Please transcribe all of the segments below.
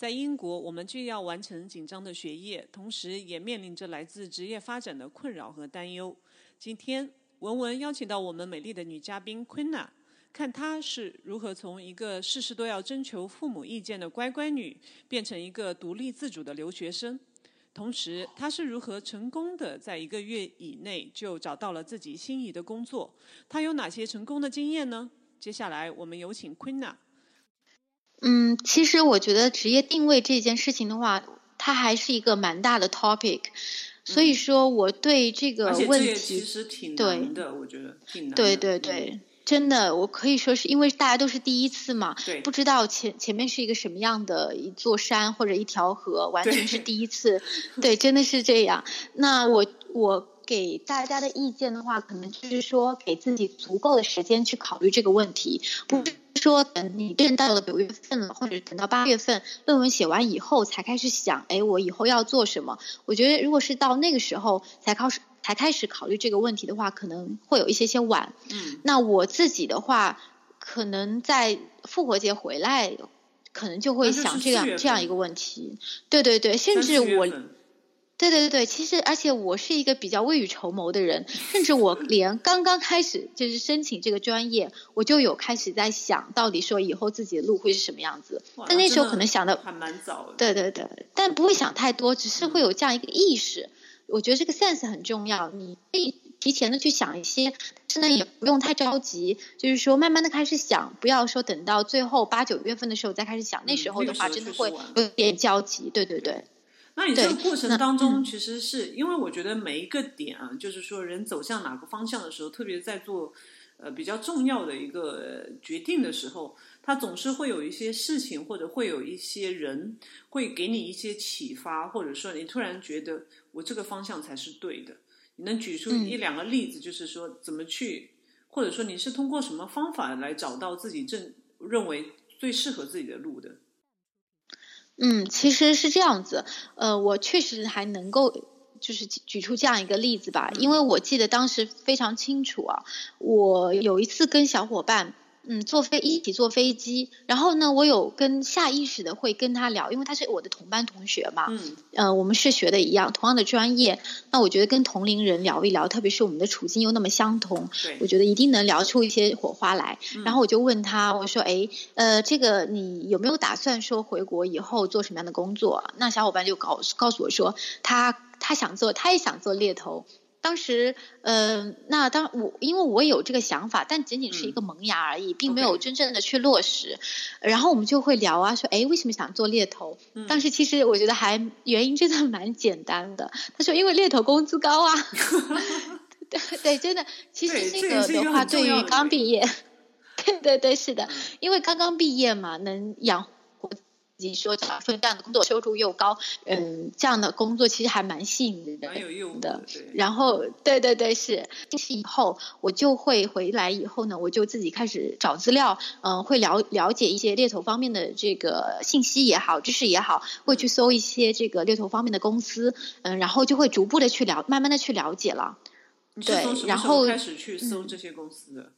在英国，我们既要完成紧张的学业，同时也面临着来自职业发展的困扰和担忧。今天，文文邀请到我们美丽的女嘉宾 Queena。看她是如何从一个事事都要征求父母意见的乖乖女，变成一个独立自主的留学生。同时，她是如何成功的在一个月以内就找到了自己心仪的工作？她有哪些成功的经验呢？接下来，我们有请 Queena。嗯，其实我觉得职业定位这件事情的话，它还是一个蛮大的 topic。所以说，我对这个问题其实挺难的，我觉得挺难。对对对。真的，我可以说是因为大家都是第一次嘛，不知道前前面是一个什么样的一座山或者一条河，完全是第一次，对，真的是这样。那我我给大家的意见的话，可能就是说给自己足够的时间去考虑这个问题，不是说等你真到了九月份了，或者等到八月份论文写完以后才开始想，哎，我以后要做什么？我觉得如果是到那个时候才开始。才开始考虑这个问题的话，可能会有一些些晚。嗯，那我自己的话，可能在复活节回来，可能就会想这样这样一个问题。对对对，甚至我，对对对其实而且我是一个比较未雨绸缪的人，甚至我连刚刚开始就是申请这个专业，我就有开始在想到底说以后自己的路会是什么样子。但那时候可能想的还蛮早。对对对，但不会想太多，只是会有这样一个意识。我觉得这个 sense 很重要，你可以提前的去想一些，但是呢也不用太着急，就是说慢慢的开始想，不要说等到最后八九月份的时候再开始想，那时候的话真的会有点焦急。对对对。那你这个过程当中，其实是因为我觉得每一个点啊，就是说人走向哪个方向的时候，特别在做呃比较重要的一个决定的时候。他总是会有一些事情，或者会有一些人，会给你一些启发，或者说你突然觉得我这个方向才是对的。你能举出一两个例子，就是说怎么去，或者说你是通过什么方法来找到自己正认为最适合自己的路的？嗯，其实是这样子。呃，我确实还能够就是举出这样一个例子吧，因为我记得当时非常清楚啊，我有一次跟小伙伴。嗯，坐飞一起坐飞机，然后呢，我有跟下意识的会跟他聊，因为他是我的同班同学嘛。嗯。呃，我们是学的一样，同样的专业。那我觉得跟同龄人聊一聊，特别是我们的处境又那么相同，我觉得一定能聊出一些火花来。然后我就问他，我说：“哎，呃，这个你有没有打算说回国以后做什么样的工作？”那小伙伴就告告诉我说，他他想做，他也想做猎头。当时，呃，那当我因为我有这个想法，但仅仅是一个萌芽而已，并没有真正的去落实。然后我们就会聊啊，说，哎，为什么想做猎头？当时其实我觉得还原因真的蛮简单的。他说，因为猎头工资高啊。对对，真的，其实这个的话，对于刚毕业，对对对，是的，因为刚刚毕业嘛，能养。以及说找份这样的工作，收入又高，嗯，这样的工作其实还蛮吸引人的。蛮有用的。然后，对对对，是。是以后我就会回来以后呢，我就自己开始找资料，嗯，会了了解一些猎头方面的这个信息也好，知识也好，会去搜一些这个猎头方面的公司，嗯，然后就会逐步的去了，慢慢的去了解了。对，然后开始去搜这些公司的。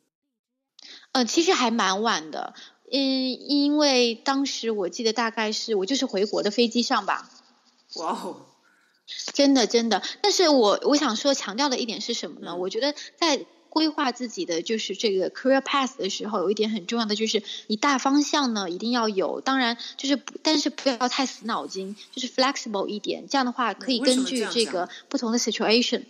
嗯，其实还蛮晚的。嗯，因为当时我记得大概是我就是回国的飞机上吧。哇哦，真的真的，但是我我想说强调的一点是什么呢？我觉得在规划自己的就是这个 career path 的时候，有一点很重要的就是你大方向呢一定要有，当然就是但是不要太死脑筋，就是 flexible 一点，这样的话可以根据这个不同的 situation。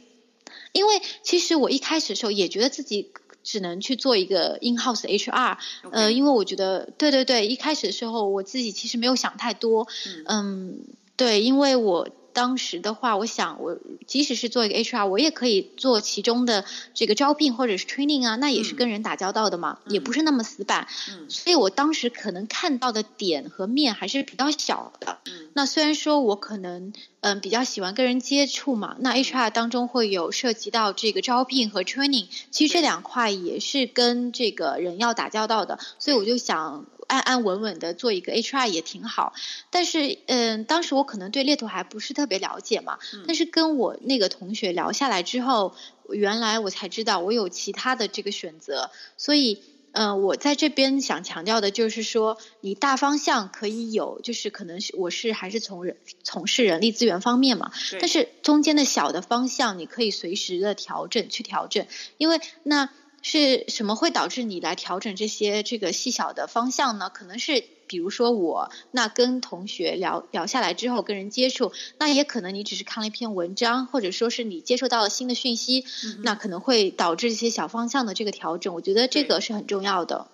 因为其实我一开始的时候也觉得自己。只能去做一个 in house HR，呃，因为我觉得，对对对，一开始的时候我自己其实没有想太多，嗯，对，因为我当时的话，我想我即使是做一个 HR，我也可以做其中的这个招聘或者是 training 啊，那也是跟人打交道的嘛，也不是那么死板。嗯，所以我当时可能看到的点和面还是比较小的。嗯，那虽然说我可能嗯比较喜欢跟人接触嘛，那 HR 当中会有涉及到这个招聘和 training，其实这两块也是跟这个人要打交道的，所以我就想。安安稳稳的做一个 HR 也挺好，但是嗯，当时我可能对猎头还不是特别了解嘛，但是跟我那个同学聊下来之后，原来我才知道我有其他的这个选择，所以嗯，我在这边想强调的就是说，你大方向可以有，就是可能是我是还是从人从事人力资源方面嘛，但是中间的小的方向你可以随时的调整去调整，因为那。是什么会导致你来调整这些这个细小的方向呢？可能是比如说我那跟同学聊聊下来之后，跟人接触，那也可能你只是看了一篇文章，或者说是你接受到了新的讯息，那可能会导致一些小方向的这个调整。我觉得这个是很重要的。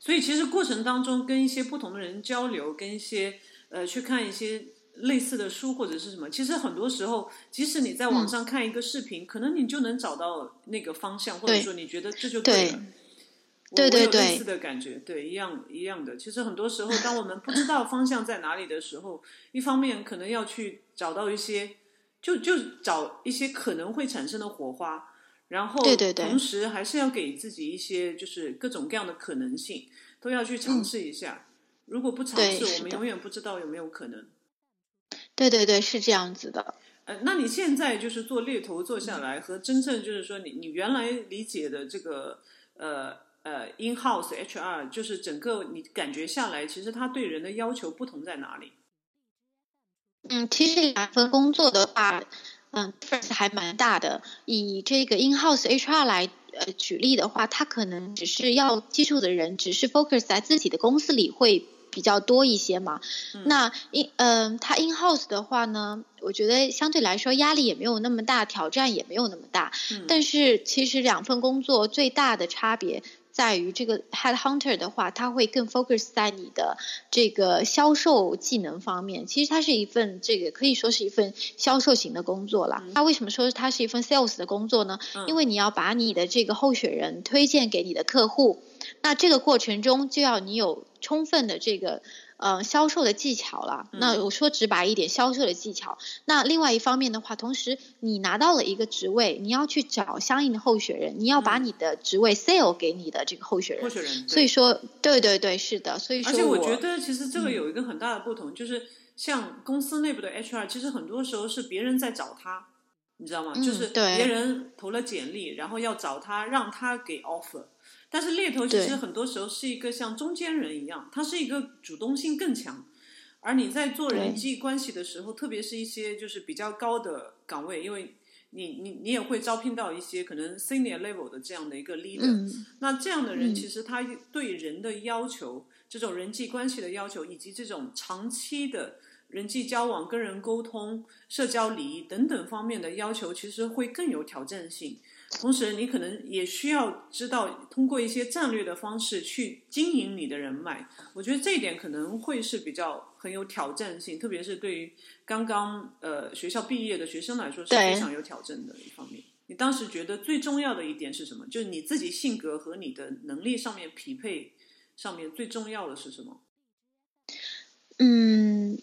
所以其实过程当中跟一些不同的人交流，跟一些呃去看一些。类似的书或者是什么，其实很多时候，即使你在网上看一个视频，可能你就能找到那个方向，或者说你觉得这就对了。对对对，类似的感觉，对，一样一样的。其实很多时候，当我们不知道方向在哪里的时候，一方面可能要去找到一些，就就找一些可能会产生的火花，然后同时还是要给自己一些就是各种各样的可能性，都要去尝试一下。如果不尝试，我们永远不知道有没有可能。对对对，是这样子的。呃，那你现在就是做猎头做下来，和真正就是说你你原来理解的这个呃呃 in house HR，就是整个你感觉下来，其实他对人的要求不同在哪里？嗯，其实两份工作的话，嗯，difference 还蛮大的。以这个 in house HR 来呃举例的话，他可能只是要接触的人，只是 focus 在自己的公司里会。比较多一些嘛，那 in 嗯，它 in house 的话呢，我觉得相对来说压力也没有那么大，挑战也没有那么大。但是其实两份工作最大的差别在于，这个 head hunter 的话，他会更 focus 在你的这个销售技能方面。其实它是一份这个可以说是一份销售型的工作了。那为什么说它是一份 sales 的工作呢？因为你要把你的这个候选人推荐给你的客户。那这个过程中就要你有充分的这个呃销售的技巧了。那我说直白一点，销售的技巧。那另外一方面的话，同时你拿到了一个职位，你要去找相应的候选人，你要把你的职位 sell 给你的这个候选人。候选人。所以说，对对对，是的。所以说，而且我觉得其实这个有一个很大的不同，就是像公司内部的 HR，其实很多时候是别人在找他，你知道吗？就是别人投了简历，然后要找他，让他给 offer。但是猎头其实很多时候是一个像中间人一样，他是一个主动性更强。而你在做人际关系的时候，特别是一些就是比较高的岗位，因为你你你也会招聘到一些可能 senior level 的这样的一个 leader。那这样的人其实他对人的要求，这种人际关系的要求，以及这种长期的人际交往、跟人沟通、社交礼仪等等方面的要求，其实会更有挑战性。同时，你可能也需要知道通过一些战略的方式去经营你的人脉。我觉得这一点可能会是比较很有挑战性，特别是对于刚刚呃学校毕业的学生来说是非常有挑战的一方面。你当时觉得最重要的一点是什么？就是你自己性格和你的能力上面匹配上面最重要的是什么？嗯。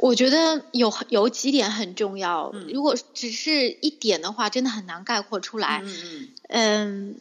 我觉得有有几点很重要，如果只是一点的话，真的很难概括出来。嗯嗯嗯，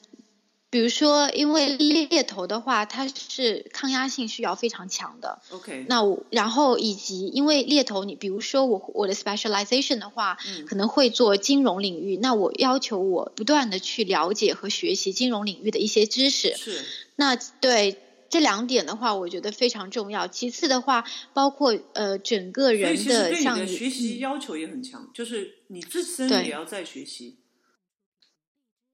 比如说，因为猎头的话，它是抗压性需要非常强的。OK。那我然后以及因为猎头，你比如说我我的 specialization 的话，可能会做金融领域，那我要求我不断的去了解和学习金融领域的一些知识。是。那对。这两点的话，我觉得非常重要。其次的话，包括呃整个人的像你学习要求也很强，就是你自身也要在学习。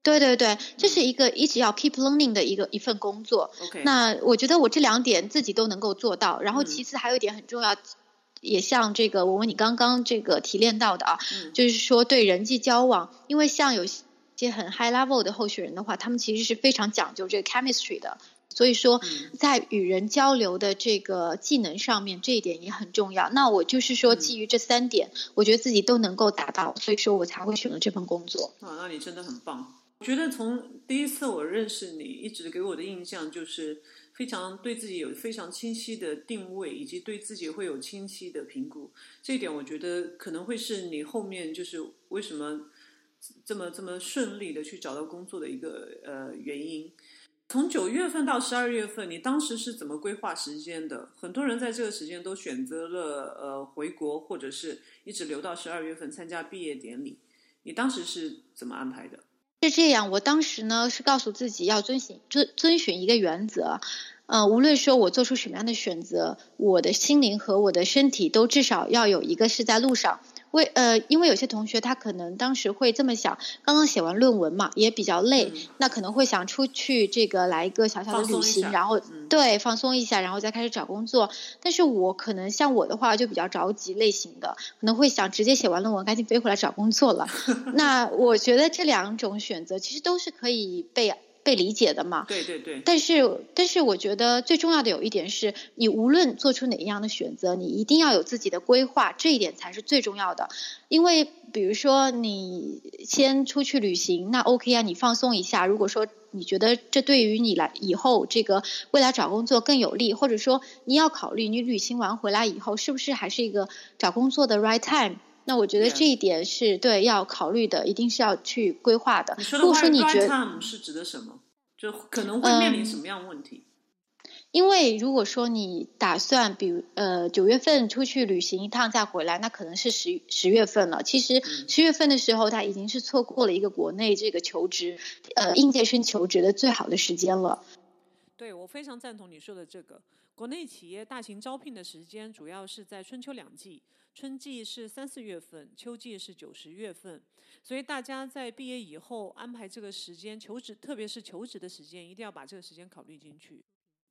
对对对，这是一个一直要 keep learning 的一个一份工作。那我觉得我这两点自己都能够做到。然后其次还有一点很重要，也像这个我问你刚刚这个提炼到的啊，就是说对人际交往，因为像有些很 high level 的候选人的话，他们其实是非常讲究这个 chemistry 的。所以说，在与人交流的这个技能上面，这一点也很重要。那我就是说，基于这三点，我觉得自己都能够达到，所以说我才会选择这份工作。啊，那你真的很棒。我觉得从第一次我认识你，一直给我的印象就是非常对自己有非常清晰的定位，以及对自己会有清晰的评估。这一点我觉得可能会是你后面就是为什么这么这么顺利的去找到工作的一个呃原因。从九月份到十二月份，你当时是怎么规划时间的？很多人在这个时间都选择了呃回国，或者是一直留到十二月份参加毕业典礼。你当时是怎么安排的？是这样，我当时呢是告诉自己要遵循遵遵循一个原则，呃，无论说我做出什么样的选择，我的心灵和我的身体都至少要有一个是在路上。为呃，因为有些同学他可能当时会这么想，刚刚写完论文嘛，也比较累，那可能会想出去这个来一个小小的旅行，然后对放松一下，然后再开始找工作。但是我可能像我的话就比较着急类型的，可能会想直接写完论文赶紧飞回来找工作了。那我觉得这两种选择其实都是可以被。被理解的嘛？对对对。但是，但是我觉得最重要的有一点是，你无论做出哪一样的选择，你一定要有自己的规划，这一点才是最重要的。因为，比如说你先出去旅行，那 OK 啊，你放松一下。如果说你觉得这对于你来以后这个未来找工作更有利，或者说你要考虑你旅行完回来以后是不是还是一个找工作的 right time。那我觉得这一点是对要考虑的，一定是要去规划的。如果说你觉得是指的什么，就可能会面临什么样问题？因为如果说你打算，比如呃九月份出去旅行一趟再回来，那可能是十十月份了。其实十月份的时候，他已经是错过了一个国内这个求职呃应届生求职的最好的时间了。对，我非常赞同你说的这个。国内企业大型招聘的时间主要是在春秋两季。春季是三四月份，秋季是九十月份，所以大家在毕业以后安排这个时间求职，特别是求职的时间，一定要把这个时间考虑进去。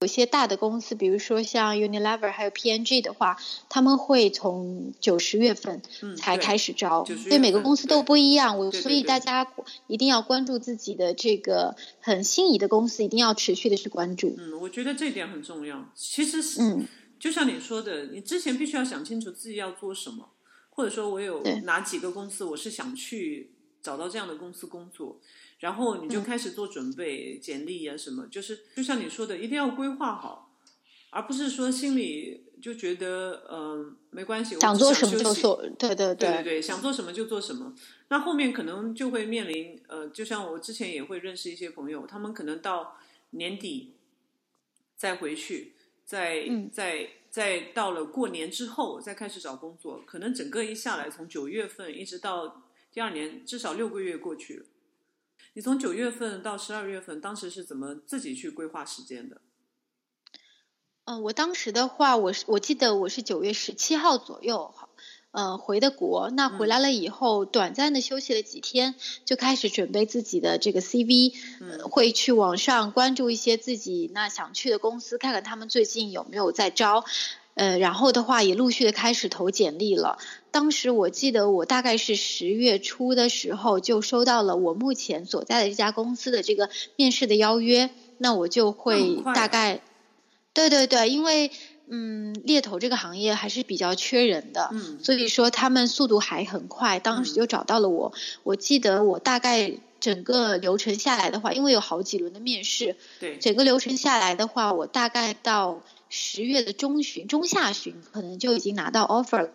有些大的公司，比如说像 Unilever 还有 P&G 的话，他们会从九十月份才开始招，对每个公司都不一样。我所以大家一定要关注自己的这个很心仪的公司，一定要持续的去关注。嗯，我觉得这点很重要。其实是嗯。就像你说的，你之前必须要想清楚自己要做什么，或者说我有哪几个公司我是想去找到这样的公司工作，然后你就开始做准备，简历啊什么，就是就像你说的，一定要规划好，而不是说心里就觉得嗯没关系，想做什么就做，对对对对对，想做什么就做什么，那后面可能就会面临呃，就像我之前也会认识一些朋友，他们可能到年底再回去。在在在到了过年之后再开始找工作，可能整个一下来从九月份一直到第二年，至少六个月过去了。你从九月份到十二月份，当时是怎么自己去规划时间的？嗯，我当时的话，我是我记得我是九月十七号左右。呃，回的国，那回来了以后，短暂的休息了几天，就开始准备自己的这个 CV，嗯会去网上关注一些自己那想去的公司，看看他们最近有没有在招，呃，然后的话也陆续的开始投简历了。当时我记得我大概是十月初的时候就收到了我目前所在的这家公司的这个面试的邀约，那我就会大概，对对对，因为。嗯，猎头这个行业还是比较缺人的，嗯，所以说他们速度还很快，当时就找到了我。我记得我大概整个流程下来的话，因为有好几轮的面试，对，整个流程下来的话，我大概到十月的中旬、中下旬，可能就已经拿到 offer 了。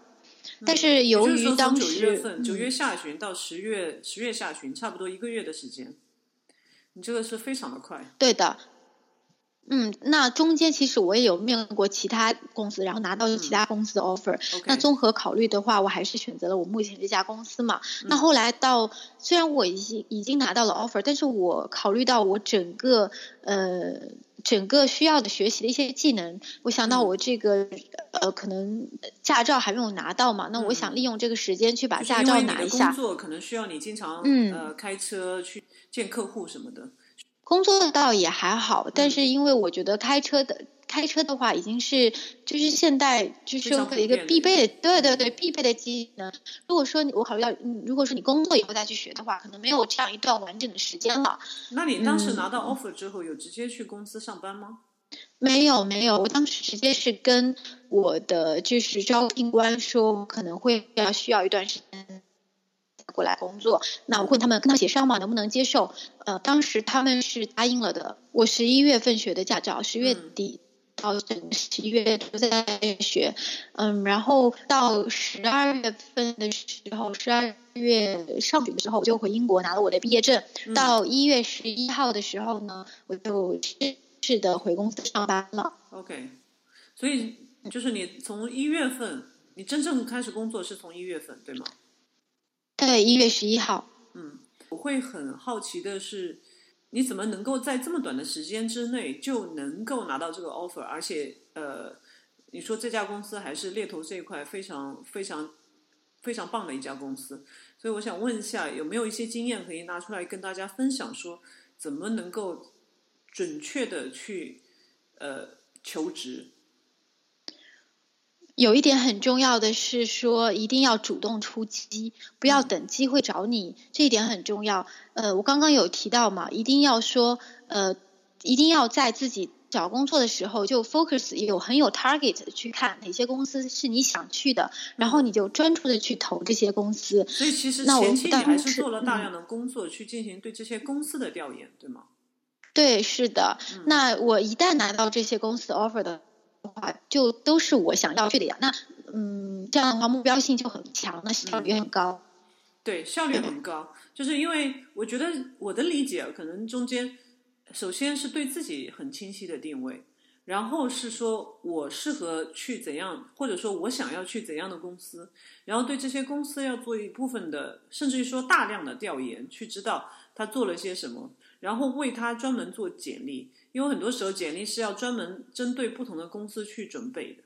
但是由于当时九月份、九月下旬到十月十月下旬，差不多一个月的时间，你这个是非常的快。对的。嗯，那中间其实我也有面过其他公司，然后拿到其他公司的 offer。那综合考虑的话，我还是选择了我目前这家公司嘛。那后来到虽然我已经已经拿到了 offer，但是我考虑到我整个呃整个需要的学习的一些技能，我想到我这个呃可能驾照还没有拿到嘛，那我想利用这个时间去把驾照拿一下。工作可能需要你经常嗯呃开车去见客户什么的。工作倒也还好，但是因为我觉得开车的开车的话，已经是就是现代就是社会一个必备的，对对对，必备的技能。如果说我考虑到，如果说你工作以后再去学的话，可能没有这样一段完整的时间了。那你当时拿到 offer 之后，有直接去公司上班吗？没有没有，我当时直接是跟我的就是招聘官说，可能会要需要一段时间过来工作。那我问他们跟他协商嘛，能不能接受？呃，当时他们是答应了的。我十一月份学的驾照，十月底到整十一月都在学。嗯，然后到十二月份的时候，十二月上旬的时候，我就回英国拿了我的毕业证。到一月十一号的时候呢，我就。正式的，回公司上班了。OK，所以就是你从一月份，你真正开始工作是从一月份，对吗？对，一月十一号。嗯，我会很好奇的是，你怎么能够在这么短的时间之内就能够拿到这个 offer？而且，呃，你说这家公司还是猎头这一块非常非常非常棒的一家公司，所以我想问一下，有没有一些经验可以拿出来跟大家分享，说怎么能够？准确的去呃求职，有一点很重要的是说，一定要主动出击，不要等机会找你，这一点很重要。呃，我刚刚有提到嘛，一定要说呃，一定要在自己找工作的时候就 focus 有很有 target 去看哪些公司是你想去的，然后你就专注的去投这些公司。所以其实前期你还是做了大量的工作去进行对这些公司的调研，对吗？对，是的。那我一旦拿到这些公司 offer 的话，就都是我想要去的呀。那嗯，这样的话目标性就很强，那效率很高。对，效率很高，就是因为我觉得我的理解可能中间，首先是对自己很清晰的定位，然后是说我适合去怎样，或者说我想要去怎样的公司，然后对这些公司要做一部分的，甚至于说大量的调研，去知道他做了些什么。然后为他专门做简历，因为很多时候简历是要专门针对不同的公司去准备的。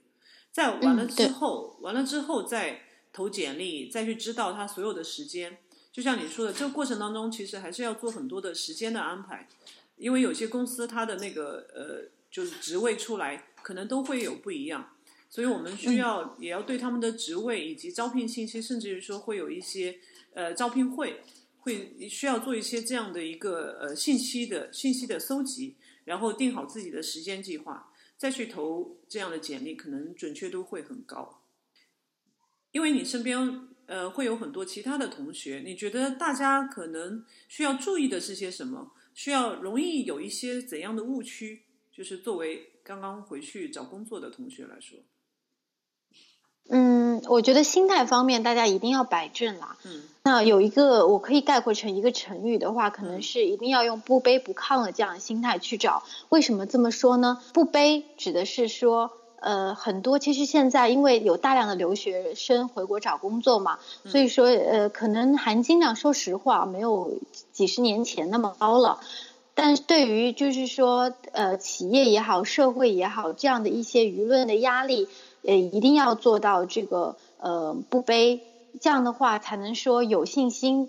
在完了之后，完了之后再投简历，再去知道他所有的时间。就像你说的，这个过程当中其实还是要做很多的时间的安排，因为有些公司它的那个呃，就是职位出来可能都会有不一样，所以我们需要也要对他们的职位以及招聘信息，甚至于说会有一些呃招聘会。会需要做一些这样的一个呃信息的信息的搜集，然后定好自己的时间计划，再去投这样的简历，可能准确度会很高。因为你身边呃会有很多其他的同学，你觉得大家可能需要注意的是些什么？需要容易有一些怎样的误区？就是作为刚刚回去找工作的同学来说。嗯，我觉得心态方面大家一定要摆正啦。嗯，那有一个我可以概括成一个成语的话，可能是一定要用不卑不亢的这样的心态去找。为什么这么说呢？不卑指的是说，呃，很多其实现在因为有大量的留学生回国找工作嘛，所以说呃，可能含金量说实话没有几十年前那么高了。但对于就是说呃，企业也好，社会也好，这样的一些舆论的压力。呃，一定要做到这个呃不卑，这样的话才能说有信心，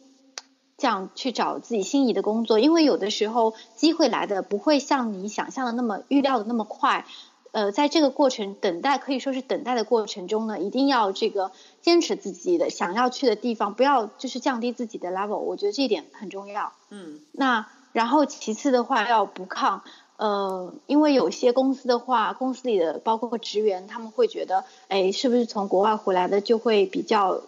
这样去找自己心仪的工作。因为有的时候机会来的不会像你想象的那么预料的那么快。呃，在这个过程等待可以说是等待的过程中呢，一定要这个坚持自己的想要去的地方，不要就是降低自己的 level。我觉得这一点很重要。嗯。那然后其次的话要不抗。呃，因为有些公司的话，公司里的包括职员，他们会觉得，哎，是不是从国外回来的就会比较，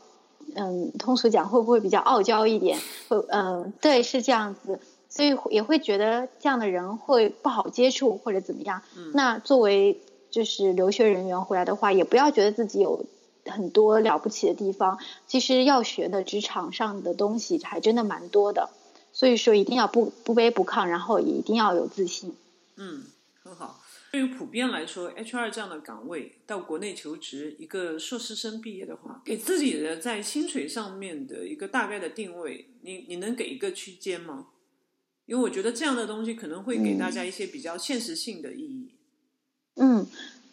嗯，通俗讲会不会比较傲娇一点？会，嗯，对，是这样子，所以也会觉得这样的人会不好接触或者怎么样。那作为就是留学人员回来的话，也不要觉得自己有很多了不起的地方，其实要学的职场上的东西还真的蛮多的。所以说，一定要不不卑不亢，然后也一定要有自信。嗯，很好。对于普遍来说，HR 这样的岗位到国内求职，一个硕士生毕业的话，给自己的在薪水上面的一个大概的定位，你你能给一个区间吗？因为我觉得这样的东西可能会给大家一些比较现实性的意义。嗯。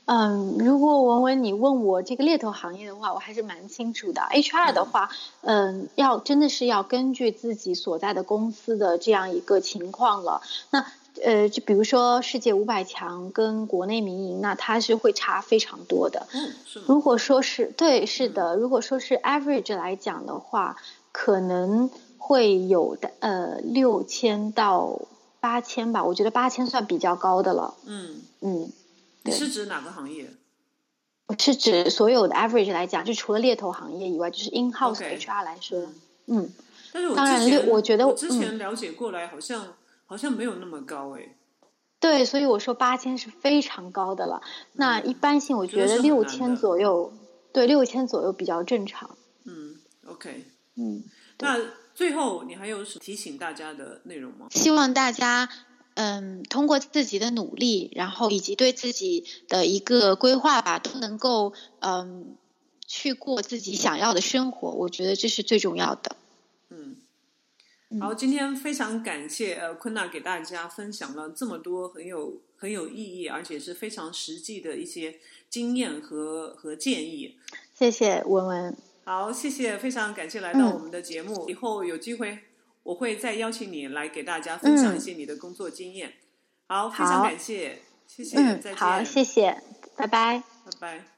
嗯，如果文文你问我这个猎头行业的话，我还是蛮清楚的。HR 的话，嗯，要真的是要根据自己所在的公司的这样一个情况了。那呃，就比如说世界五百强跟国内民营，那它是会差非常多的。嗯，是吗？如果说是对，是的，如果说是 average 来讲的话，可能会有的呃六千到八千吧。我觉得八千算比较高的了。嗯，嗯，你是指哪个行业？我是指所有的 average 来讲，就除了猎头行业以外，就是 in house HR 来说，嗯，但是我当然之前我觉得我之嗯前了解过来，好像好像没有那么高哎。对，所以我说八千是非常高的了。那一般性，我觉得六千左右，对，六千左右比较正常。嗯，OK。嗯，那最后你还有什么提醒大家的内容吗？希望大家嗯，通过自己的努力，然后以及对自己的一个规划吧，都能够嗯去过自己想要的生活。我觉得这是最重要的。嗯，嗯好，今天非常感谢呃昆娜给大家分享了这么多很有很有意义，而且是非常实际的一些经验和和建议。谢谢文文。好，谢谢，非常感谢来到嗯我们的节目。以后有机会我会再邀请你来给大家分享一些你的工作经验。好，非常感谢，谢谢，嗯再，见，好，谢谢，拜拜。拜拜。